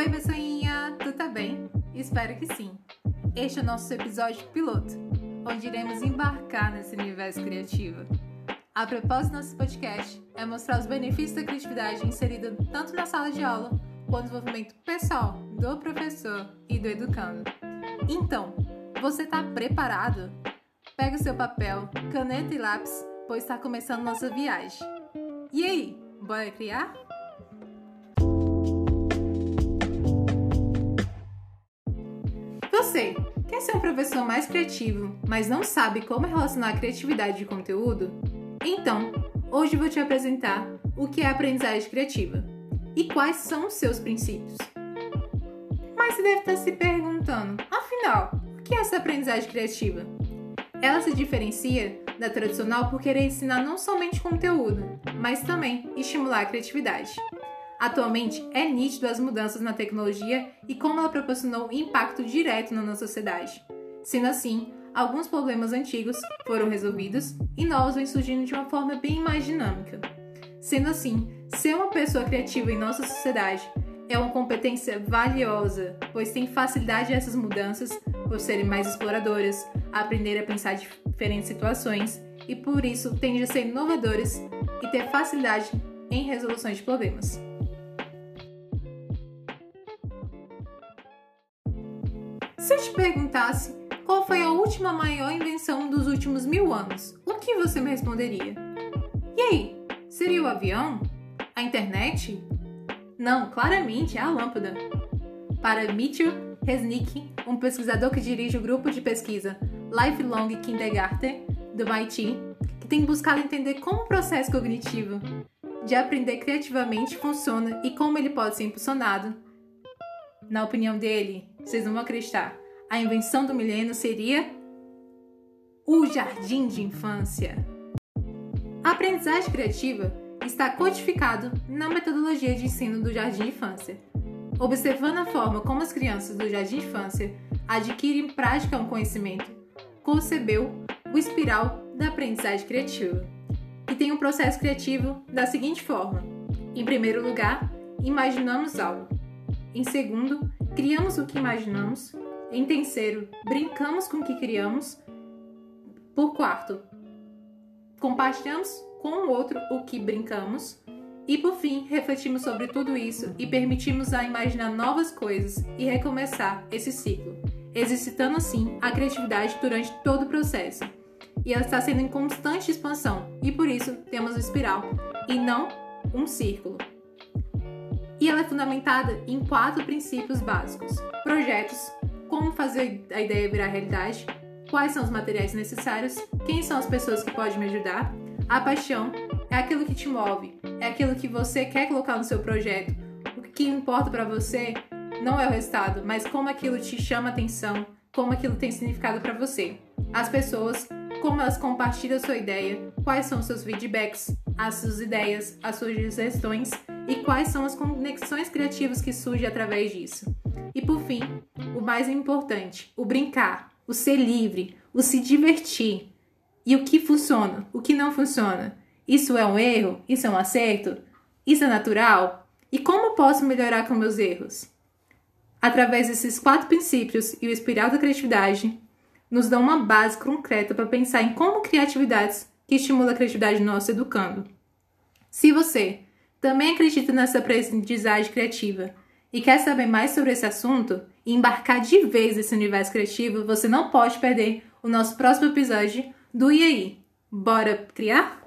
Oi, pessoinha! Tu tá bem? Espero que sim. Este é o nosso episódio piloto, onde iremos embarcar nesse universo criativo. A propósito do nosso podcast é mostrar os benefícios da criatividade inserida tanto na sala de aula quanto no desenvolvimento pessoal do professor e do educando. Então, você tá preparado? Pega seu papel, caneta e lápis, pois está começando nossa viagem. E aí, bora criar? Você quer ser um professor mais criativo, mas não sabe como relacionar criatividade e conteúdo? Então, hoje vou te apresentar o que é aprendizagem criativa e quais são os seus princípios. Mas você deve estar se perguntando, afinal, o que é essa aprendizagem criativa? Ela se diferencia da tradicional por querer ensinar não somente conteúdo, mas também estimular a criatividade. Atualmente, é nítido as mudanças na tecnologia e como ela proporcionou impacto direto na nossa sociedade. Sendo assim, alguns problemas antigos foram resolvidos e novos vêm surgindo de uma forma bem mais dinâmica. Sendo assim, ser uma pessoa criativa em nossa sociedade é uma competência valiosa, pois tem facilidade a essas mudanças por serem mais exploradoras, aprender a pensar em diferentes situações e por isso tendem a ser inovadoras e ter facilidade em resoluções de problemas. Se eu te perguntasse qual foi a última maior invenção dos últimos mil anos, o que você me responderia? E aí, seria o avião? A internet? Não, claramente é a lâmpada. Para Mitchell Resnick, um pesquisador que dirige o grupo de pesquisa Lifelong Kindergarten do MIT, que tem buscado entender como o processo cognitivo de aprender criativamente funciona e como ele pode ser impulsionado na opinião dele, vocês não vão acreditar, a invenção do milênio seria o jardim de infância. A aprendizagem criativa está codificado na metodologia de ensino do jardim de infância. Observando a forma como as crianças do jardim de infância adquirem prática um conhecimento, concebeu o espiral da aprendizagem criativa, que tem um processo criativo da seguinte forma: em primeiro lugar, imaginamos algo. Em segundo, criamos o que imaginamos. Em terceiro, brincamos com o que criamos. Por quarto, compartilhamos com o outro o que brincamos. E por fim, refletimos sobre tudo isso e permitimos a imaginar novas coisas e recomeçar esse ciclo, exercitando assim a criatividade durante todo o processo. E ela está sendo em constante expansão, e por isso temos uma espiral e não um círculo e ela é fundamentada em quatro princípios básicos: projetos, como fazer a ideia virar realidade, quais são os materiais necessários, quem são as pessoas que podem me ajudar, a paixão é aquilo que te move, é aquilo que você quer colocar no seu projeto. O que importa para você não é o resultado, mas como aquilo te chama atenção, como aquilo tem significado para você. As pessoas, como elas compartilham a sua ideia, quais são os seus feedbacks, as suas ideias, as suas sugestões e quais são as conexões criativas que surgem através disso. E por fim, o mais importante, o brincar, o ser livre, o se divertir. E o que funciona, o que não funciona. Isso é um erro? Isso é um acerto? Isso é natural? E como posso melhorar com meus erros? Através desses quatro princípios e o espiral da criatividade, nos dão uma base concreta para pensar em como criatividades que estimulam a criatividade no nosso educando. Se você também acredita nessa aprendizagem criativa e quer saber mais sobre esse assunto e embarcar de vez nesse universo criativo, você não pode perder o nosso próximo episódio do E aí? Bora criar?